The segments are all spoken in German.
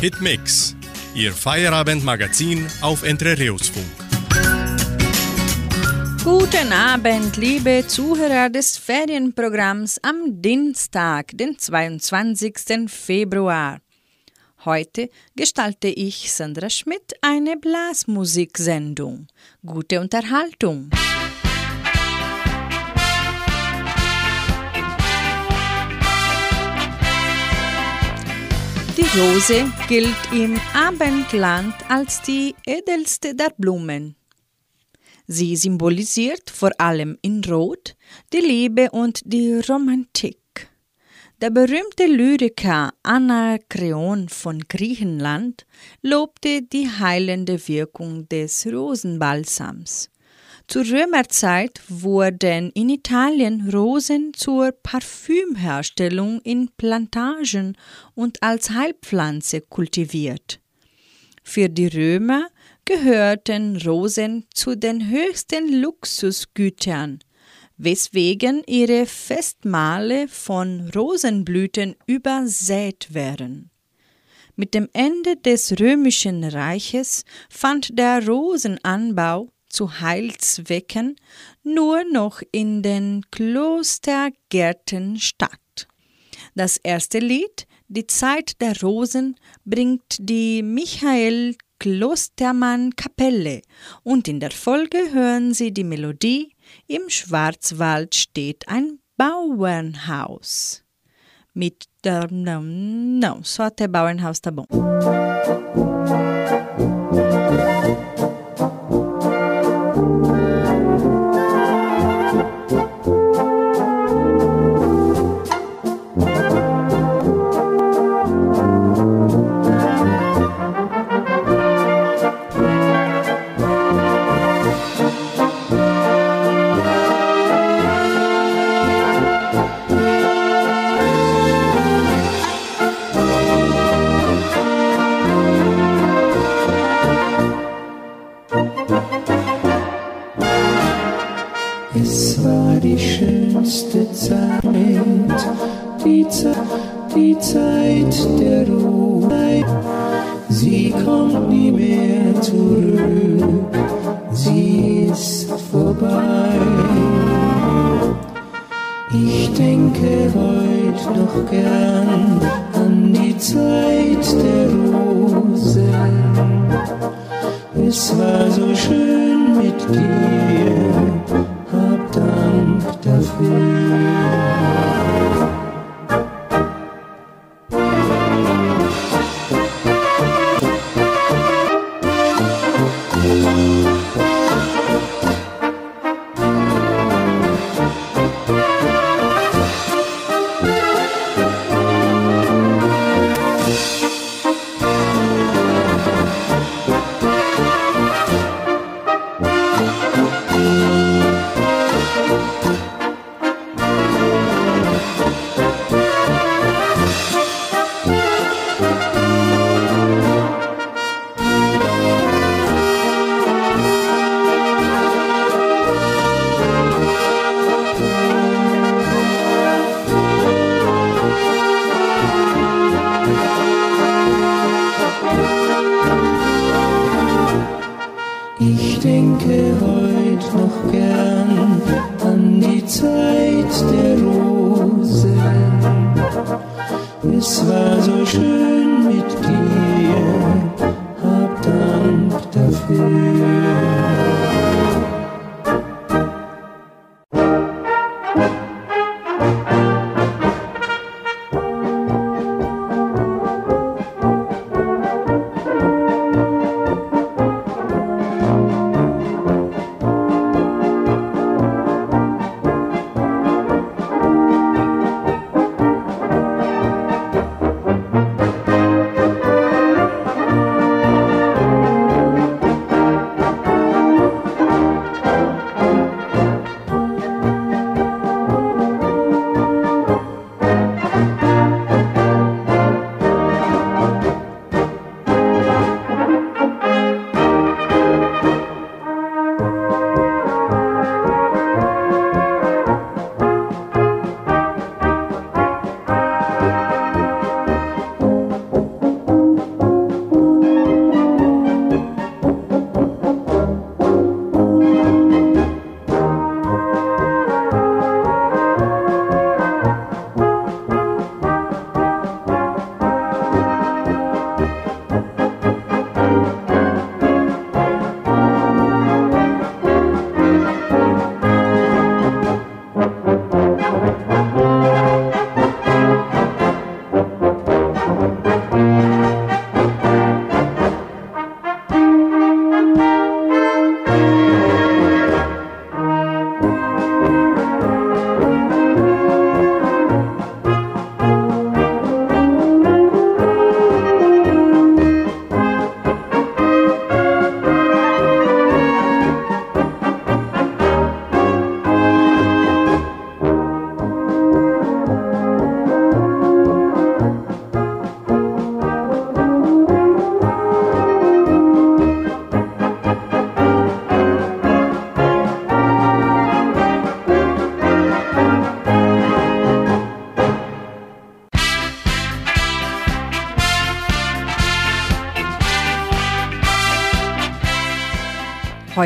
Hitmix, Ihr Feierabendmagazin auf Entrerios-Funk. Guten Abend, liebe Zuhörer des Ferienprogramms am Dienstag, den 22. Februar. Heute gestalte ich, Sandra Schmidt, eine Blasmusiksendung. Gute Unterhaltung. Rose gilt im Abendland als die edelste der Blumen. Sie symbolisiert vor allem in Rot die Liebe und die Romantik. Der berühmte Lyriker Anakreon von Griechenland lobte die heilende Wirkung des Rosenbalsams. Zur Römerzeit wurden in Italien Rosen zur Parfümherstellung in Plantagen und als Heilpflanze kultiviert. Für die Römer gehörten Rosen zu den höchsten Luxusgütern, weswegen ihre Festmale von Rosenblüten übersät wären. Mit dem Ende des römischen Reiches fand der Rosenanbau zu Heilzwecken nur noch in den Klostergärten statt. Das erste Lied, Die Zeit der Rosen, bringt die Michael Klostermann Kapelle und in der Folge hören Sie die Melodie Im Schwarzwald steht ein Bauernhaus. Mit der, não, só até Bauernhaus tá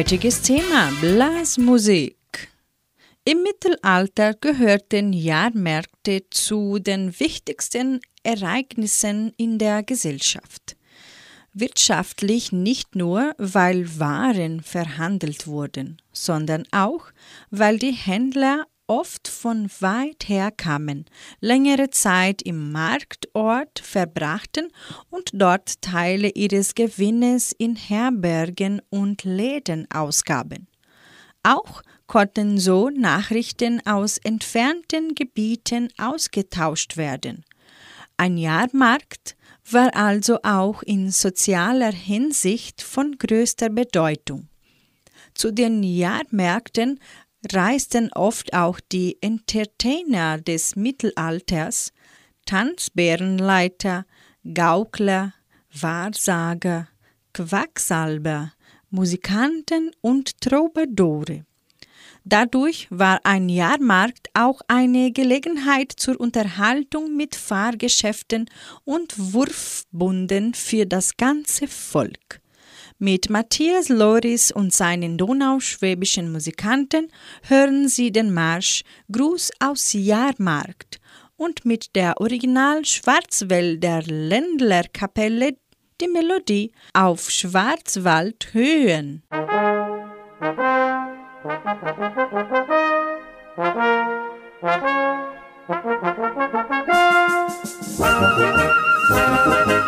Heutiges Thema Blasmusik. Im Mittelalter gehörten Jahrmärkte zu den wichtigsten Ereignissen in der Gesellschaft. Wirtschaftlich nicht nur, weil Waren verhandelt wurden, sondern auch, weil die Händler oft von weit her kamen, längere Zeit im Marktort verbrachten und dort Teile ihres Gewinnes in Herbergen und Läden ausgaben. Auch konnten so Nachrichten aus entfernten Gebieten ausgetauscht werden. Ein Jahrmarkt war also auch in sozialer Hinsicht von größter Bedeutung. Zu den Jahrmärkten reisten oft auch die Entertainer des Mittelalters, Tanzbärenleiter, Gaukler, Wahrsager, Quacksalber, Musikanten und Troubadoure. Dadurch war ein Jahrmarkt auch eine Gelegenheit zur Unterhaltung mit Fahrgeschäften und Wurfbunden für das ganze Volk. Mit Matthias Loris und seinen donauschwäbischen Musikanten hören Sie den Marsch Gruß aus Jahrmarkt und mit der Original Schwarzwälder Ländlerkapelle die Melodie auf Schwarzwaldhöhen. Musik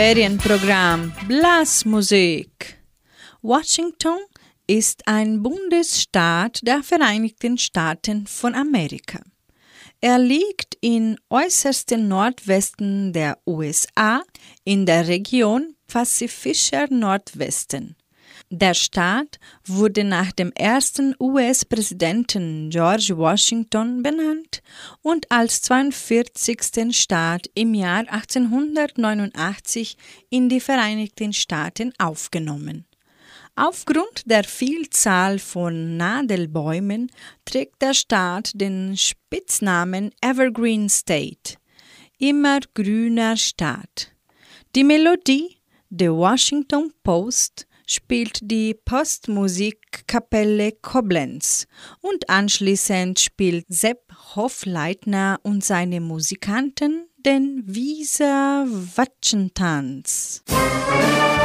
Ferienprogramm Blasmusik. Washington ist ein Bundesstaat der Vereinigten Staaten von Amerika. Er liegt im äußersten Nordwesten der USA in der Region Pazifischer Nordwesten. Der Staat wurde nach dem ersten US-Präsidenten George Washington benannt und als 42. Staat im Jahr 1889 in die Vereinigten Staaten aufgenommen. Aufgrund der Vielzahl von Nadelbäumen trägt der Staat den Spitznamen Evergreen State, immer grüner Staat. Die Melodie der Washington Post spielt die Postmusikkapelle Koblenz und anschließend spielt Sepp Hofleitner und seine Musikanten den Wieser Watschentanz. Im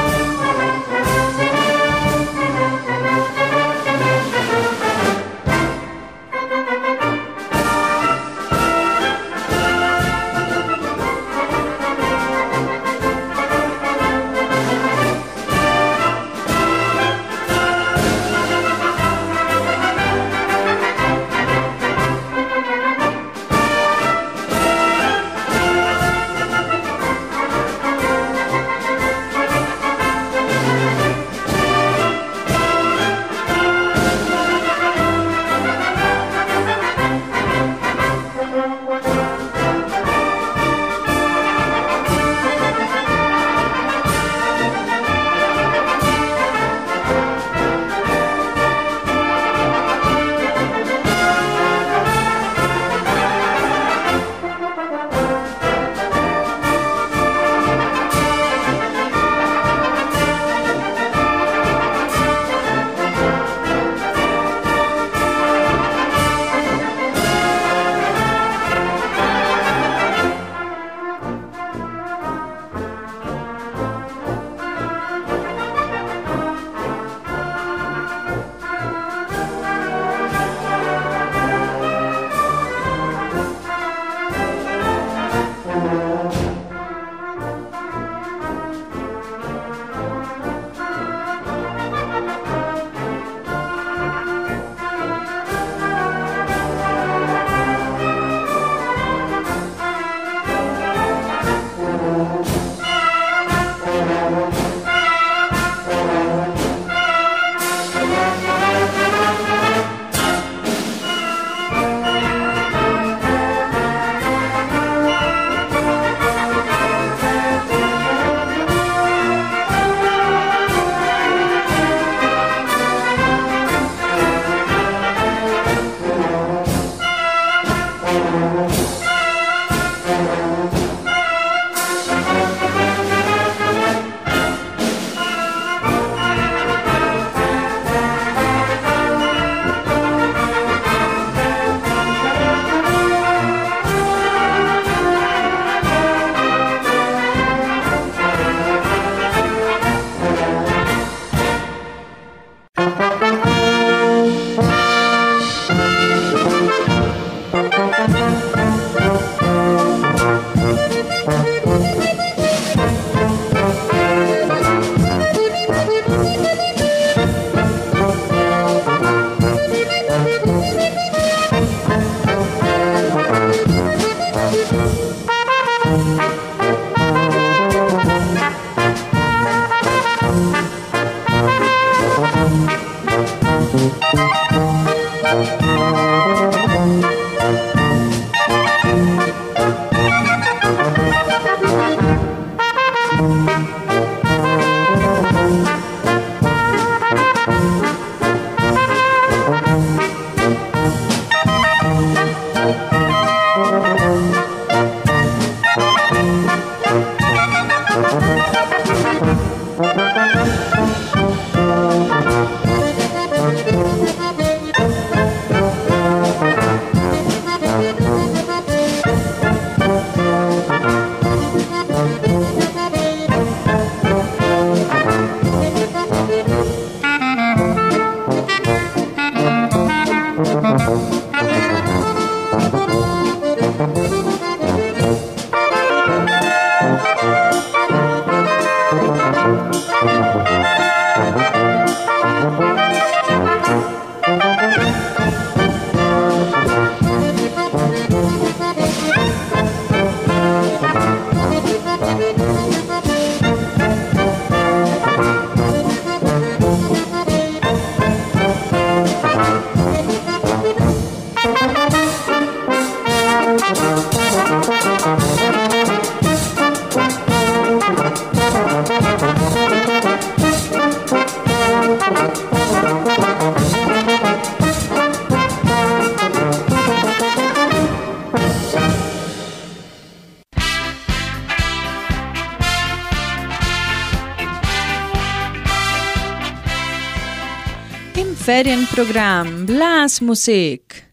Ferienprogramm Blasmusik.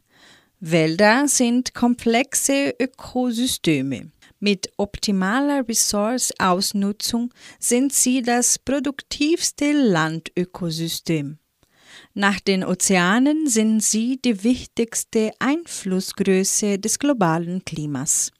Wälder sind komplexe Ökosysteme. Mit optimaler Ressource-Ausnutzung sind sie das produktivste Landökosystem. Nach den Ozeanen sind sie die wichtigste Einflussgröße des globalen Klimas.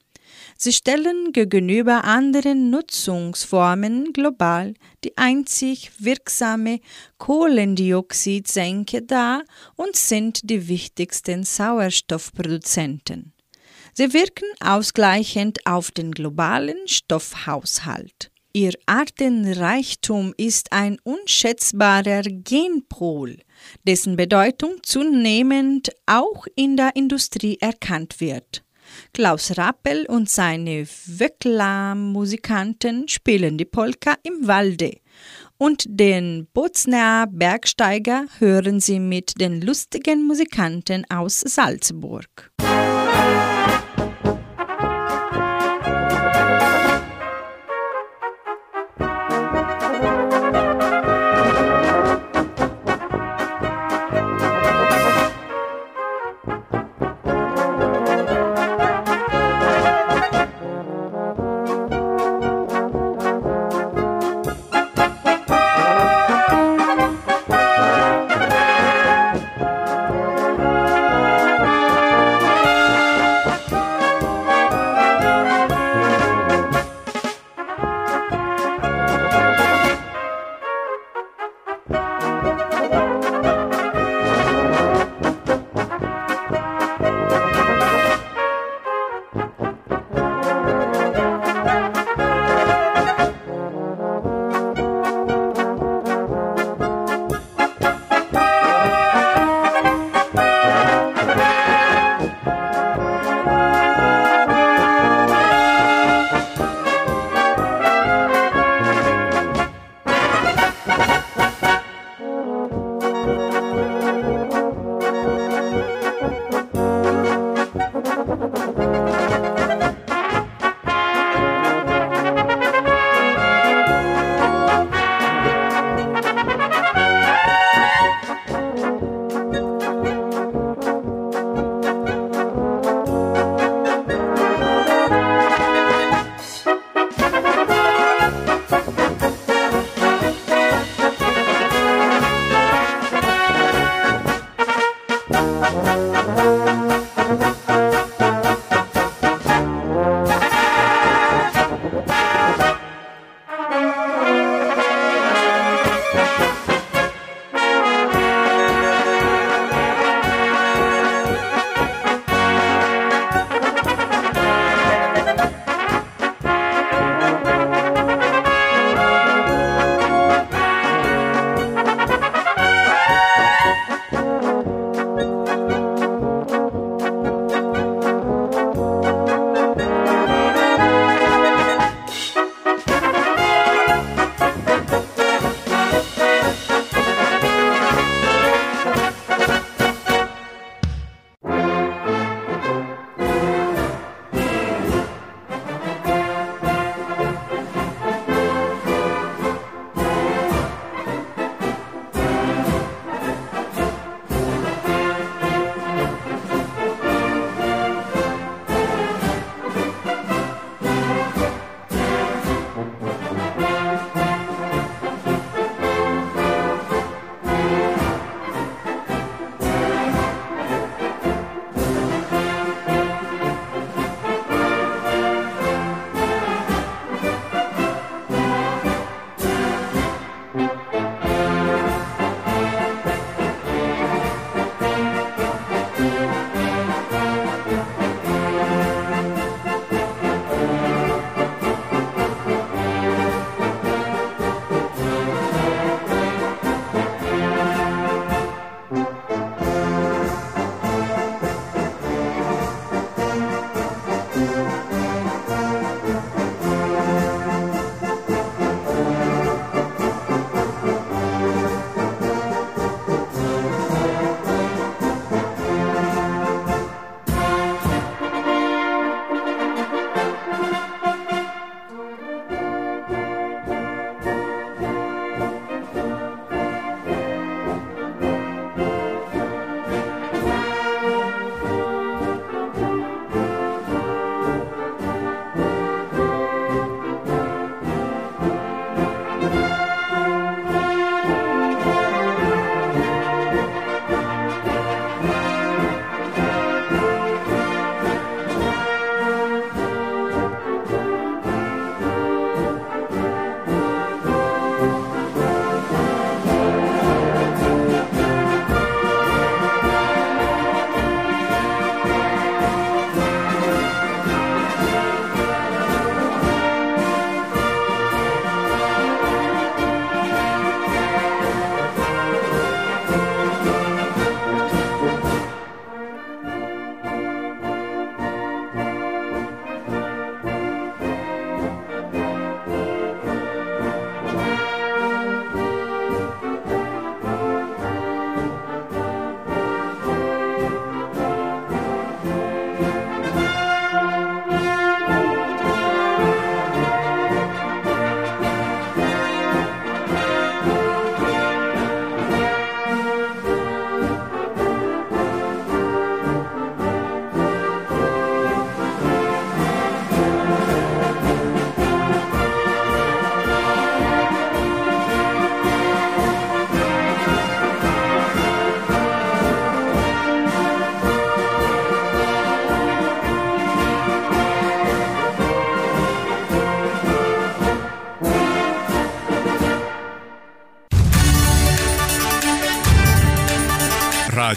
Sie stellen gegenüber anderen Nutzungsformen global die einzig wirksame Kohlendioxidsenke dar und sind die wichtigsten Sauerstoffproduzenten. Sie wirken ausgleichend auf den globalen Stoffhaushalt. Ihr Artenreichtum ist ein unschätzbarer Genpol, dessen Bedeutung zunehmend auch in der Industrie erkannt wird. Klaus Rappel und seine Wöckler-Musikanten spielen die Polka im Walde. Und den Bozner Bergsteiger hören Sie mit den lustigen Musikanten aus Salzburg.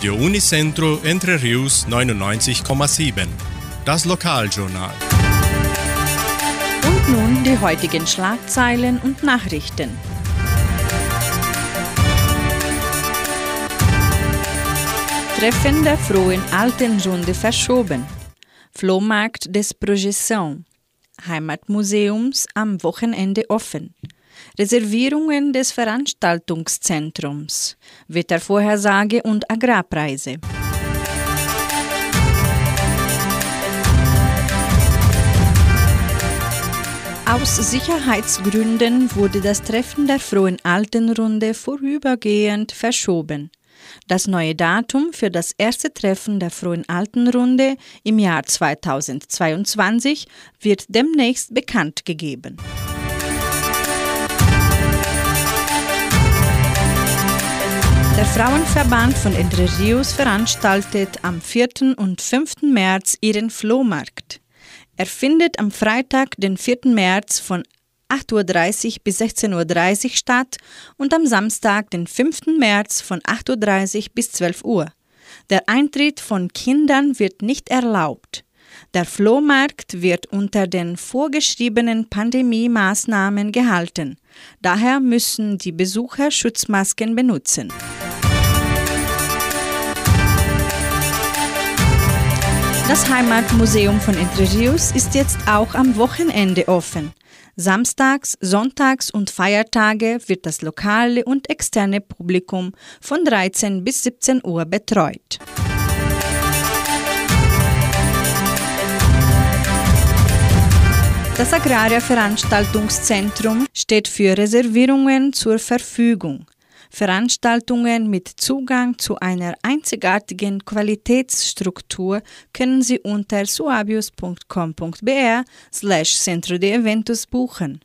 Radio Unicentro Entre Rius 99,7. Das Lokaljournal. Und nun die heutigen Schlagzeilen und Nachrichten. Treffen der frohen Altenrunde verschoben. Flohmarkt des Projeção. Heimatmuseums am Wochenende offen. Reservierungen des Veranstaltungszentrums. Wettervorhersage und Agrarpreise. Aus Sicherheitsgründen wurde das Treffen der Frohen Altenrunde vorübergehend verschoben. Das neue Datum für das erste Treffen der Frohen Altenrunde im Jahr 2022 wird demnächst bekannt gegeben. Der Frauenverband von Entre Rios veranstaltet am 4. und 5. März ihren Flohmarkt. Er findet am Freitag, den 4. März von 8.30 Uhr bis 16.30 Uhr statt und am Samstag, den 5. März von 8.30 Uhr bis 12 Uhr. Der Eintritt von Kindern wird nicht erlaubt. Der Flohmarkt wird unter den vorgeschriebenen Pandemie-Maßnahmen gehalten. Daher müssen die Besucher Schutzmasken benutzen. Das Heimatmuseum von Entre Rios ist jetzt auch am Wochenende offen. Samstags, Sonntags und Feiertage wird das lokale und externe Publikum von 13 bis 17 Uhr betreut. Das Agraria Veranstaltungszentrum steht für Reservierungen zur Verfügung. Veranstaltungen mit Zugang zu einer einzigartigen Qualitätsstruktur können Sie unter suabius.com.br slash Centro de Eventos buchen.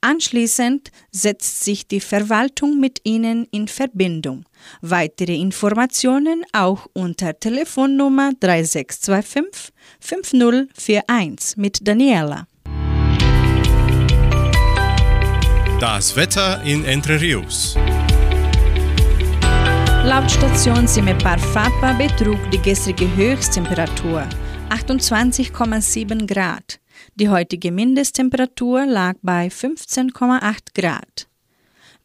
Anschließend setzt sich die Verwaltung mit Ihnen in Verbindung. Weitere Informationen auch unter Telefonnummer 3625 5041 mit Daniela. Das Wetter in Entre Rios. Laut Station Simepar Fapa betrug die gestrige Höchsttemperatur 28,7 Grad. Die heutige Mindesttemperatur lag bei 15,8 Grad.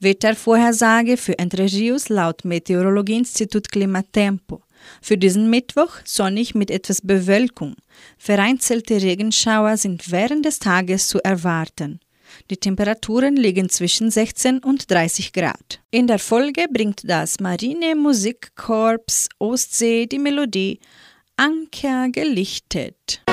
Wettervorhersage für Entre Rios laut Meteorologieinstitut Klimatempo. Für diesen Mittwoch sonnig mit etwas Bewölkung. Vereinzelte Regenschauer sind während des Tages zu erwarten. Die Temperaturen liegen zwischen 16 und 30 Grad. In der Folge bringt das Marine Musikkorps Ostsee die Melodie Anker gelichtet.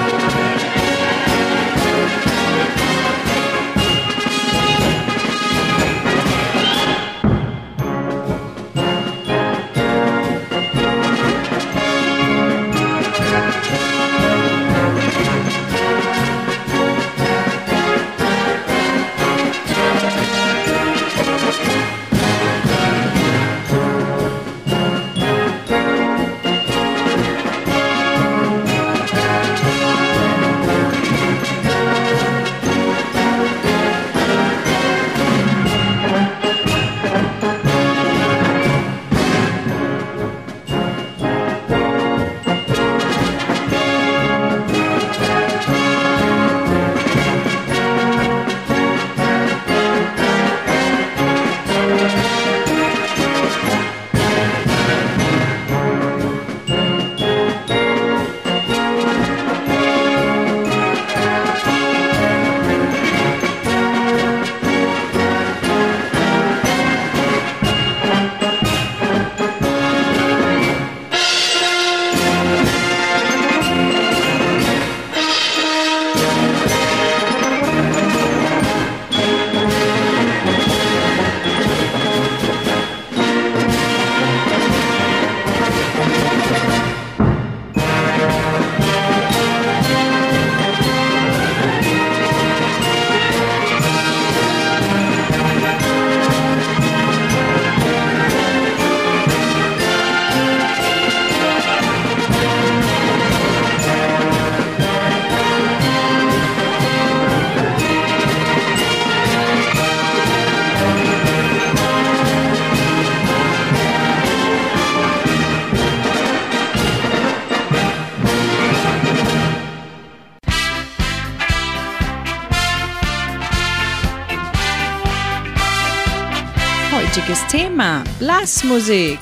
Blasmusik.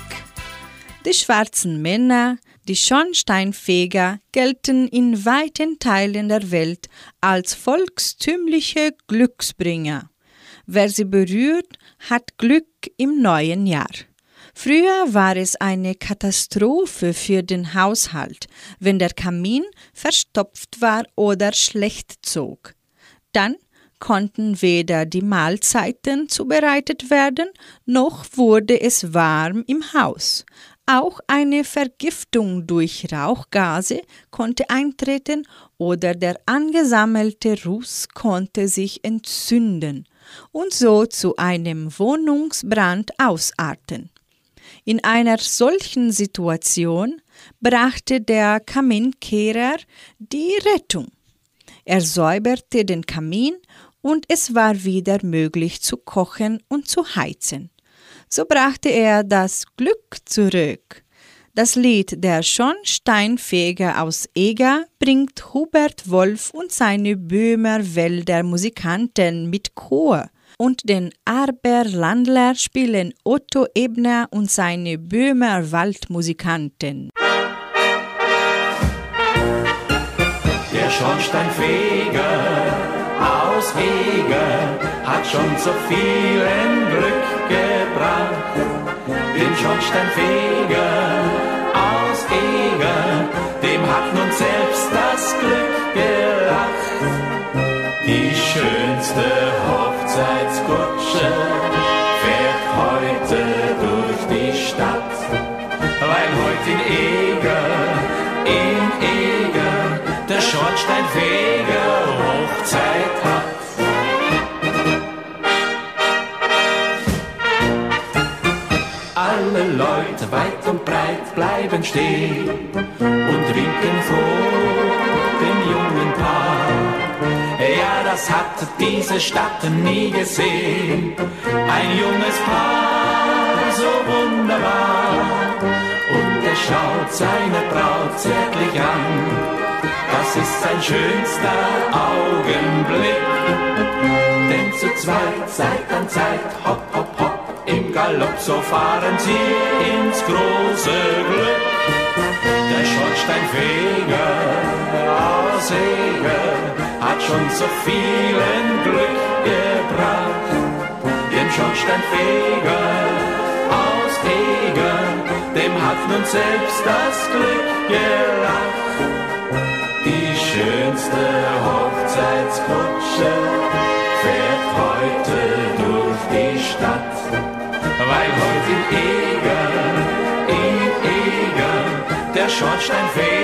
Die schwarzen Männer, die Schornsteinfeger, gelten in weiten Teilen der Welt als volkstümliche Glücksbringer. Wer sie berührt, hat Glück im neuen Jahr. Früher war es eine Katastrophe für den Haushalt, wenn der Kamin verstopft war oder schlecht zog. Dann konnten weder die Mahlzeiten zubereitet werden, noch wurde es warm im Haus. Auch eine Vergiftung durch Rauchgase konnte eintreten oder der angesammelte Ruß konnte sich entzünden und so zu einem Wohnungsbrand ausarten. In einer solchen Situation brachte der Kaminkehrer die Rettung. Er säuberte den Kamin und es war wieder möglich zu kochen und zu heizen. So brachte er das Glück zurück. Das Lied Der Schornsteinfeger aus Eger bringt Hubert Wolf und seine Böhmer Wälder Musikanten mit Chor und den Arberlandler spielen Otto Ebner und seine Böhmer Waldmusikanten. Der Schornsteinfeger aus Eger hat schon zu vielen Glück gebracht. Den Schornsteinfeger aus Eger, dem hat nun selbst das Glück gelacht. Die schönste Hochzeitskutsche fährt heute durch die Stadt, weil heute in Eger, in Eger, der Schornsteinfeger Leute weit und breit bleiben stehen und winken vor dem jungen Paar. Ja, das hat diese Stadt nie gesehen. Ein junges Paar, so wunderbar. Und er schaut seine Braut zärtlich an. Das ist sein schönster Augenblick. Denn zu zweit, Zeit an Zeit, hopp, hopp, im Galopp, so fahren sie ins große Glück. Der Schornsteinfeger aus Eger hat schon so vielen Glück gebracht. Dem Schornsteinfeger aus Eger, dem hat nun selbst das Glück gelacht. Die schönste Hochzeitskutsche fährt heute durch die Stadt, in Eger, in Eger, der Schornsteinfeger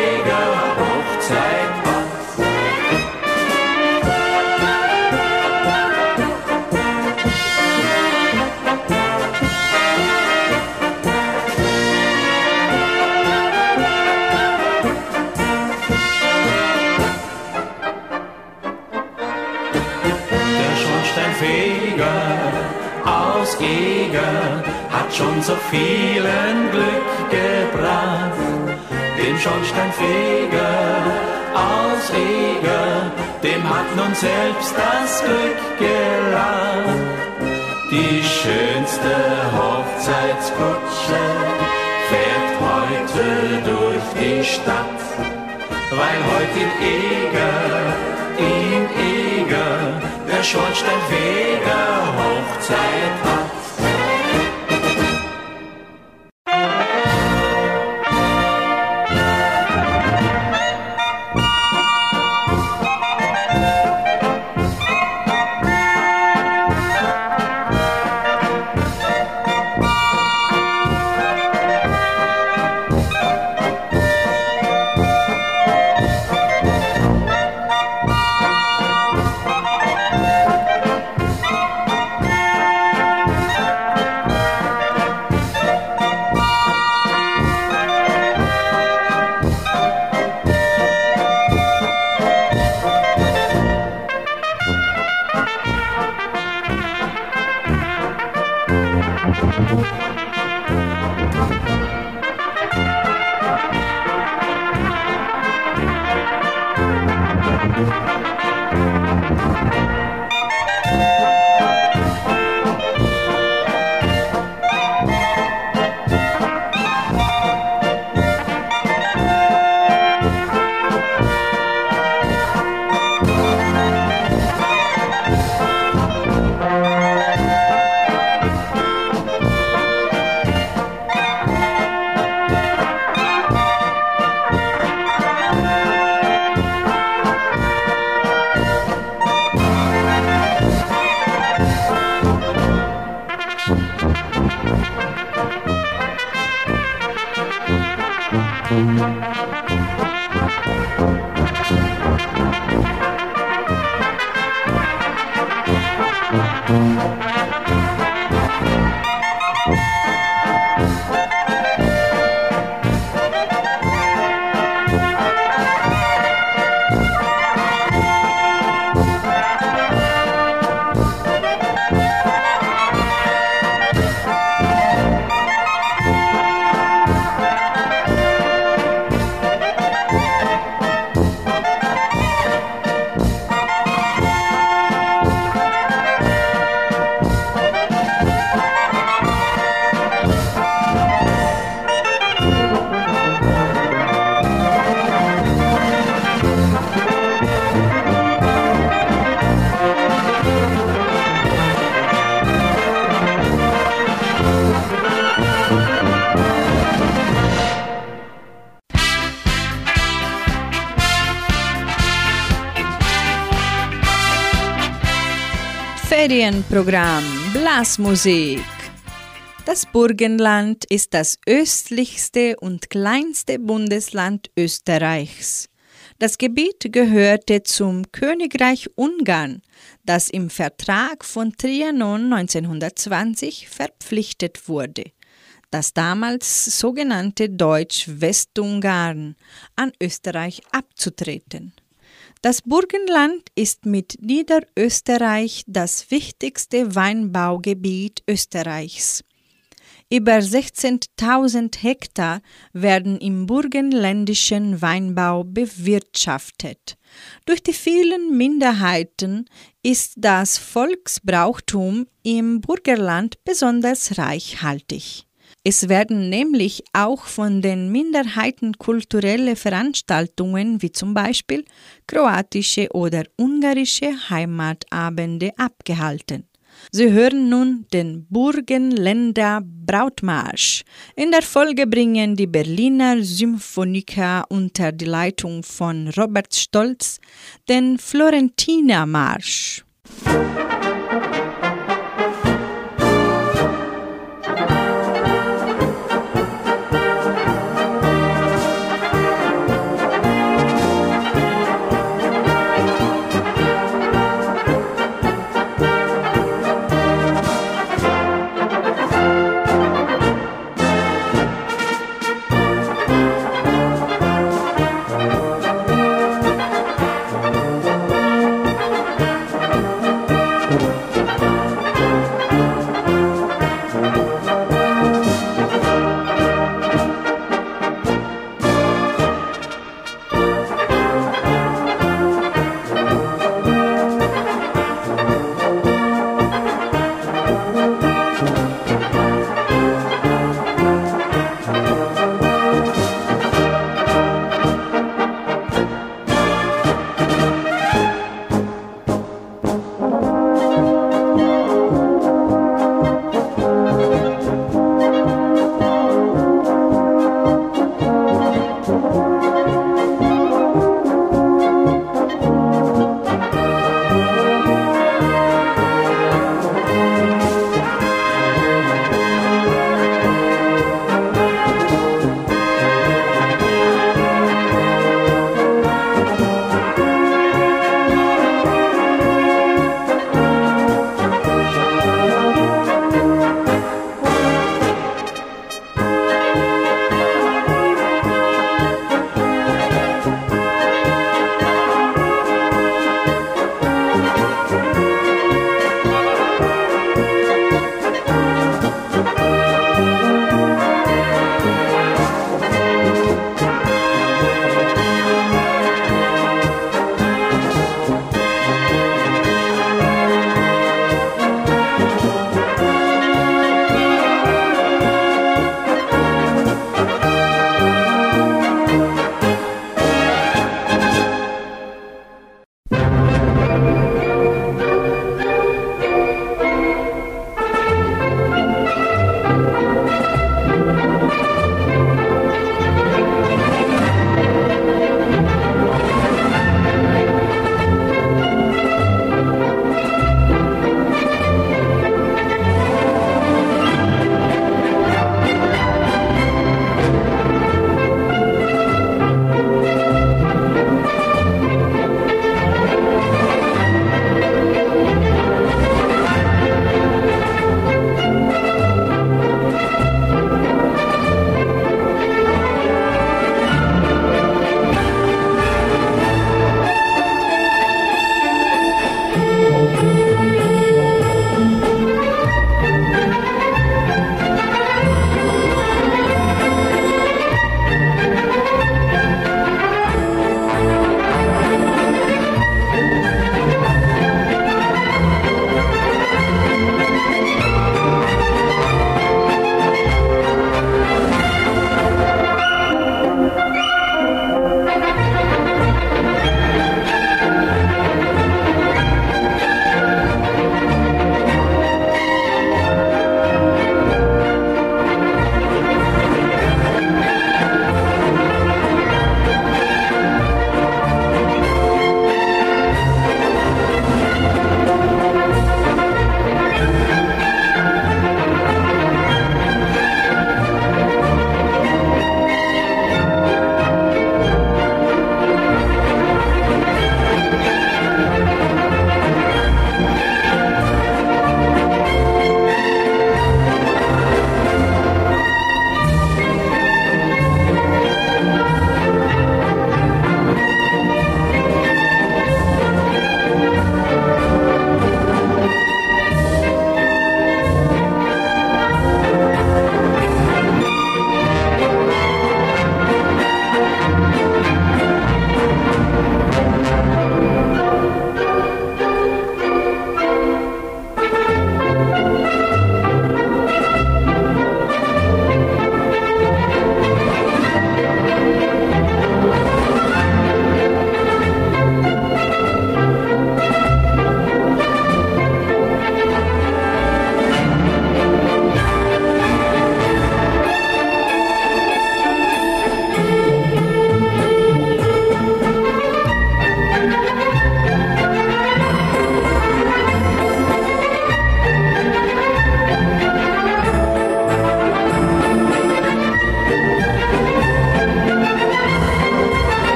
schon so vielen Glück gebracht. Dem Schornsteinfeger aus Eger, dem hat nun selbst das Glück gelacht. Die schönste Hochzeitskutsche fährt heute durch die Stadt, weil heute in Eger, in Eger, der Schornsteinfeger Hochzeit hat. Ferienprogramm Blasmusik. Das Burgenland ist das östlichste und kleinste Bundesland Österreichs. Das Gebiet gehörte zum Königreich Ungarn, das im Vertrag von Trianon 1920 verpflichtet wurde, das damals sogenannte Deutsch-Westungarn an Österreich abzutreten. Das Burgenland ist mit Niederösterreich das wichtigste Weinbaugebiet Österreichs. Über 16.000 Hektar werden im burgenländischen Weinbau bewirtschaftet. Durch die vielen Minderheiten ist das Volksbrauchtum im Burgerland besonders reichhaltig. Es werden nämlich auch von den Minderheiten kulturelle Veranstaltungen wie zum Beispiel kroatische oder ungarische Heimatabende abgehalten. Sie hören nun den Burgenländer Brautmarsch. In der Folge bringen die Berliner Symphoniker unter die Leitung von Robert Stolz den Florentiner Marsch. Heutiges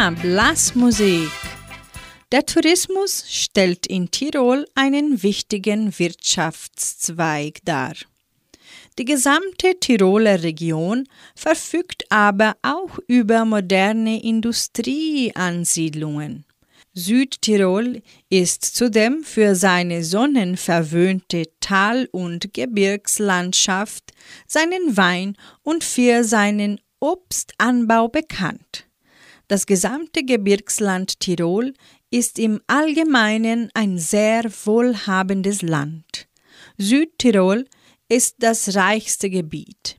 Thema Blasmusik. Der Tourismus stellt in Tirol einen wichtigen Wirtschaftszweig dar. Die gesamte Tiroler Region verfügt aber auch über moderne Industrieansiedlungen. Südtirol ist zudem für seine sonnenverwöhnte Tal- und Gebirgslandschaft, seinen Wein und für seinen Obstanbau bekannt. Das gesamte Gebirgsland Tirol ist im Allgemeinen ein sehr wohlhabendes Land. Südtirol ist das reichste Gebiet.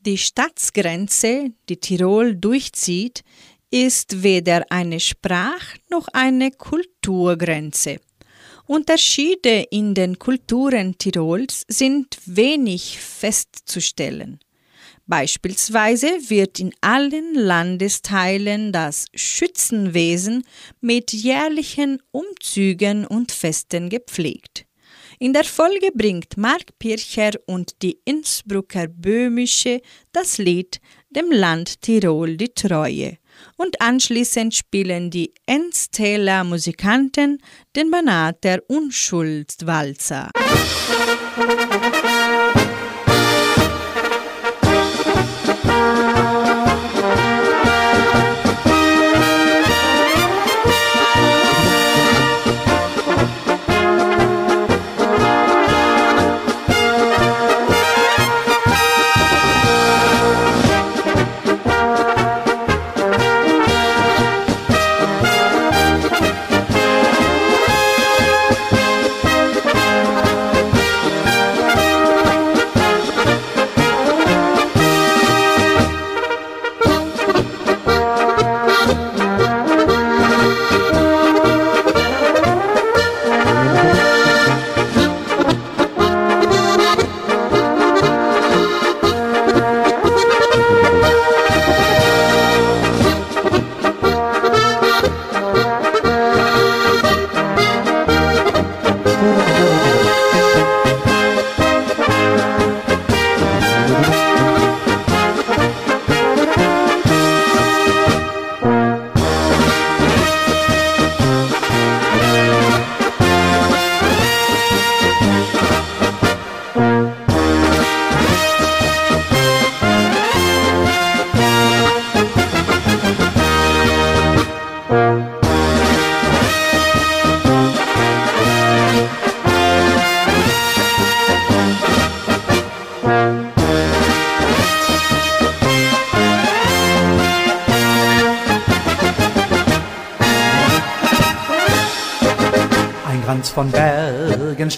Die Staatsgrenze, die Tirol durchzieht, ist weder eine Sprach- noch eine Kulturgrenze. Unterschiede in den Kulturen Tirols sind wenig festzustellen. Beispielsweise wird in allen Landesteilen das Schützenwesen mit jährlichen Umzügen und Festen gepflegt. In der Folge bringt Mark Pircher und die Innsbrucker Böhmische das Lied Dem Land Tirol die Treue und anschließend spielen die Enstäler Musikanten den Banater Unschuldswalzer. Kranz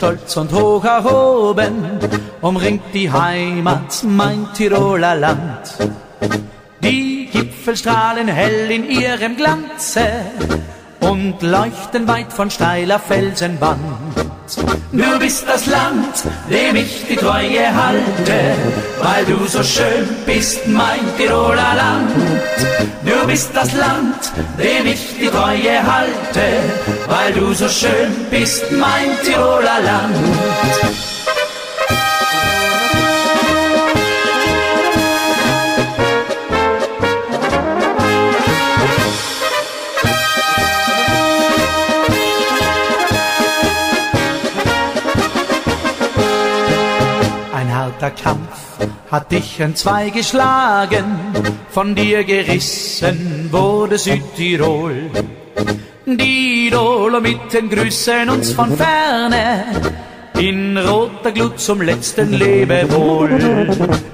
stolz und hoch erhoben, umringt die Heimat, mein Tiroler Land. Die Gipfel strahlen hell in ihrem Glanze und leuchten weit von steiler Felsenwand. Bist das Land, dem ich die Treue halte, weil du so schön bist, mein Tiroler Land. Du bist das Land, dem ich die Treue halte, weil du so schön bist, mein Tiroler Land. Harter Kampf hat dich entzwei geschlagen, von dir gerissen wurde Südtirol. Die Dolomiten grüßen uns von ferne, in roter Glut zum letzten Lebewohl.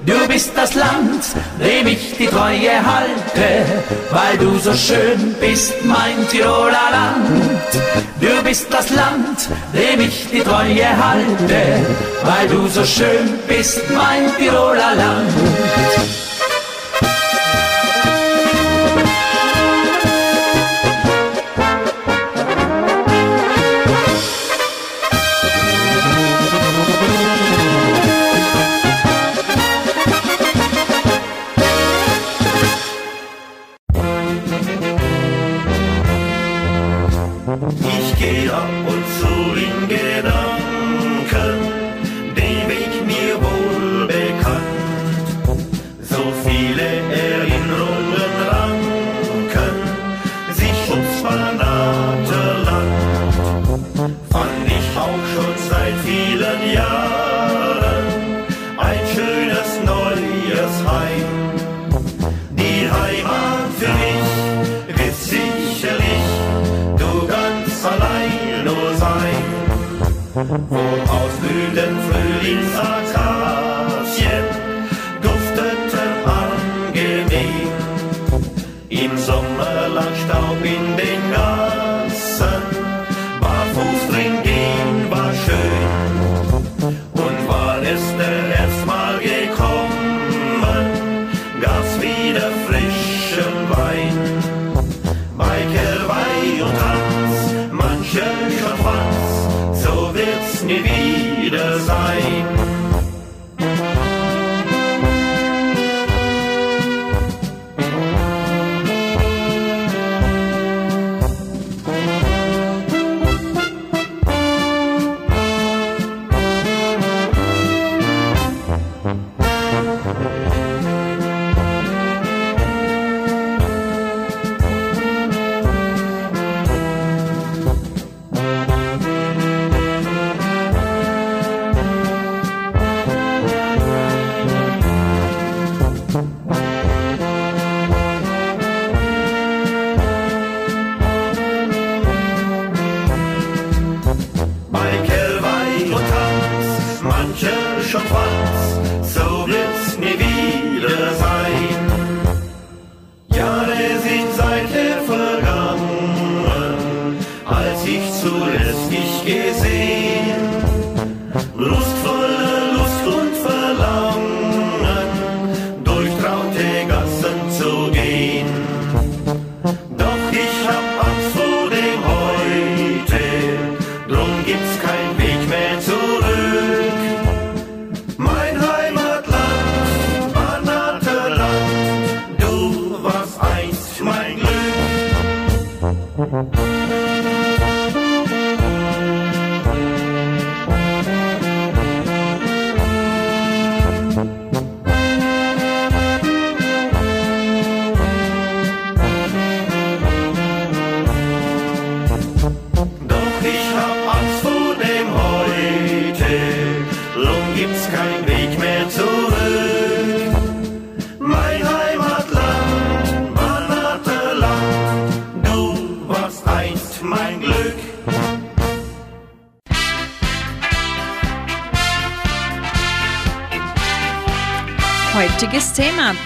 Du bist das Land, dem ich die Treue halte, weil du so schön bist, mein Tiroler Land. Du bist das Land, dem ich die Treue halte, weil du so schön bist, mein Tiroler Land.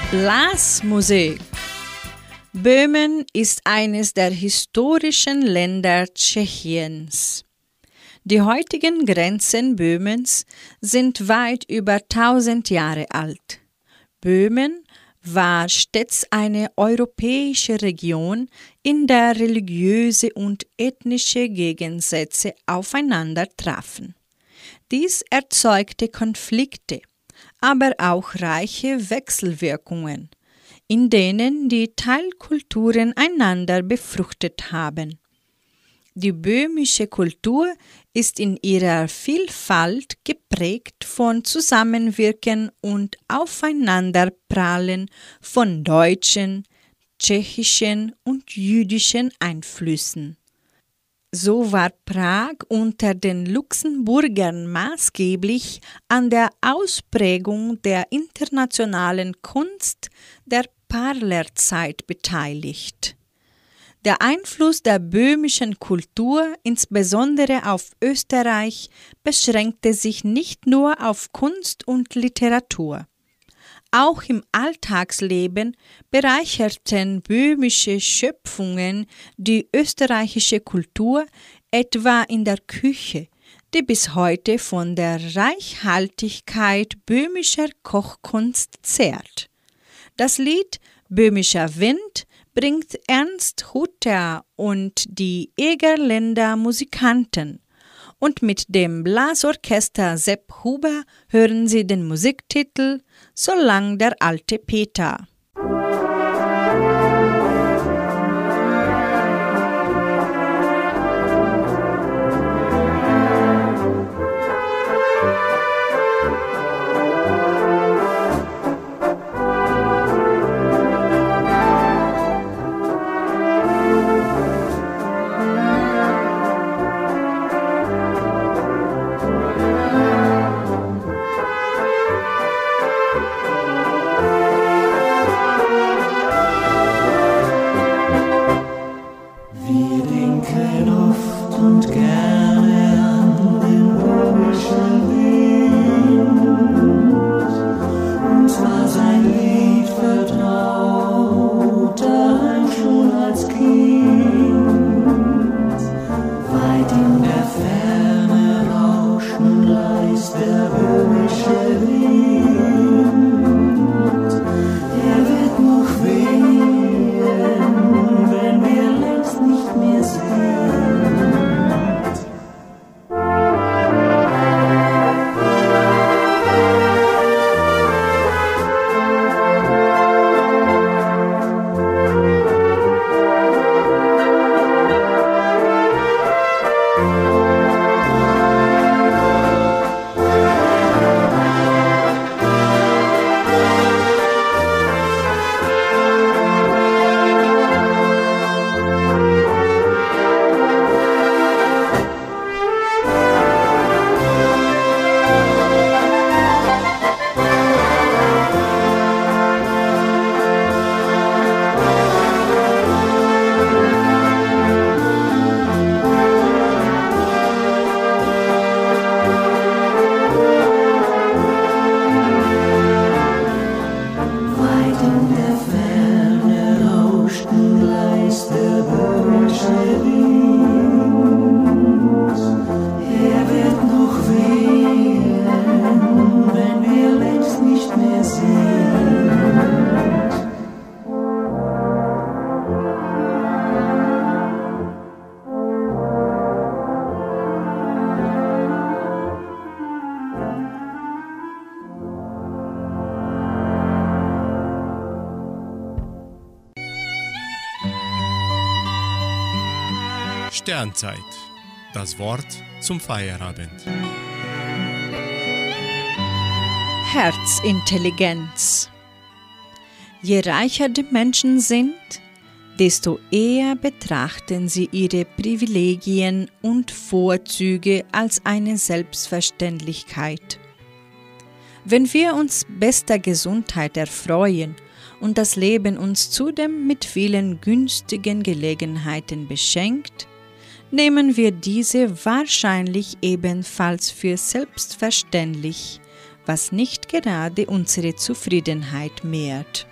Blasmusik. Böhmen ist eines der historischen Länder Tschechiens. Die heutigen Grenzen Böhmens sind weit über 1000 Jahre alt. Böhmen war stets eine europäische Region, in der religiöse und ethnische Gegensätze aufeinander trafen. Dies erzeugte Konflikte, aber auch reiche Wechselwirkungen, in denen die Teilkulturen einander befruchtet haben. Die böhmische Kultur ist in ihrer Vielfalt geprägt von Zusammenwirken und Aufeinanderprallen von deutschen, tschechischen und jüdischen Einflüssen. So war Prag unter den Luxemburgern maßgeblich an der Ausprägung der internationalen Kunst der Parlerzeit beteiligt. Der Einfluss der böhmischen Kultur, insbesondere auf Österreich, beschränkte sich nicht nur auf Kunst und Literatur. Auch im Alltagsleben bereicherten böhmische Schöpfungen die österreichische Kultur, etwa in der Küche, die bis heute von der Reichhaltigkeit böhmischer Kochkunst zehrt. Das Lied Böhmischer Wind bringt Ernst Hutter und die Egerländer Musikanten. Und mit dem Blasorchester Sepp Huber hören Sie den Musiktitel Solang der alte Peter. Sternzeit. Das Wort zum Feierabend. Herzintelligenz. Je reicher die Menschen sind, desto eher betrachten sie ihre Privilegien und Vorzüge als eine Selbstverständlichkeit. Wenn wir uns bester Gesundheit erfreuen und das Leben uns zudem mit vielen günstigen Gelegenheiten beschenkt, nehmen wir diese wahrscheinlich ebenfalls für selbstverständlich, was nicht gerade unsere Zufriedenheit mehrt.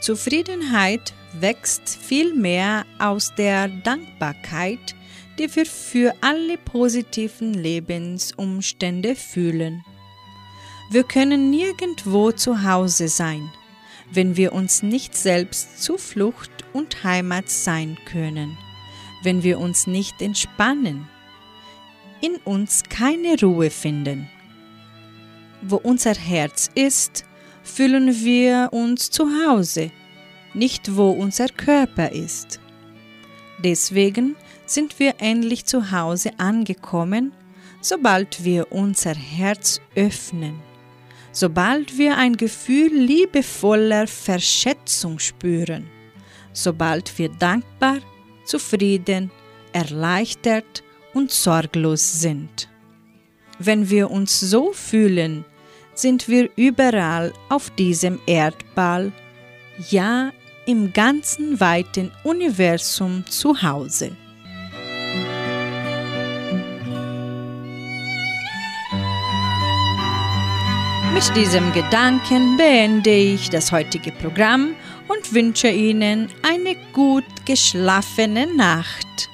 Zufriedenheit wächst vielmehr aus der Dankbarkeit, die wir für alle positiven Lebensumstände fühlen. Wir können nirgendwo zu Hause sein, wenn wir uns nicht selbst Zuflucht und Heimat sein können, wenn wir uns nicht entspannen, in uns keine Ruhe finden. Wo unser Herz ist, fühlen wir uns zu Hause, nicht wo unser Körper ist. Deswegen sind wir endlich zu Hause angekommen, sobald wir unser Herz öffnen, sobald wir ein Gefühl liebevoller Verschätzung spüren, sobald wir dankbar, zufrieden, erleichtert und sorglos sind. Wenn wir uns so fühlen, sind wir überall auf diesem Erdball, ja im ganzen weiten Universum zu Hause. Mit diesem Gedanken beende ich das heutige Programm und wünsche Ihnen eine gut geschlafene Nacht.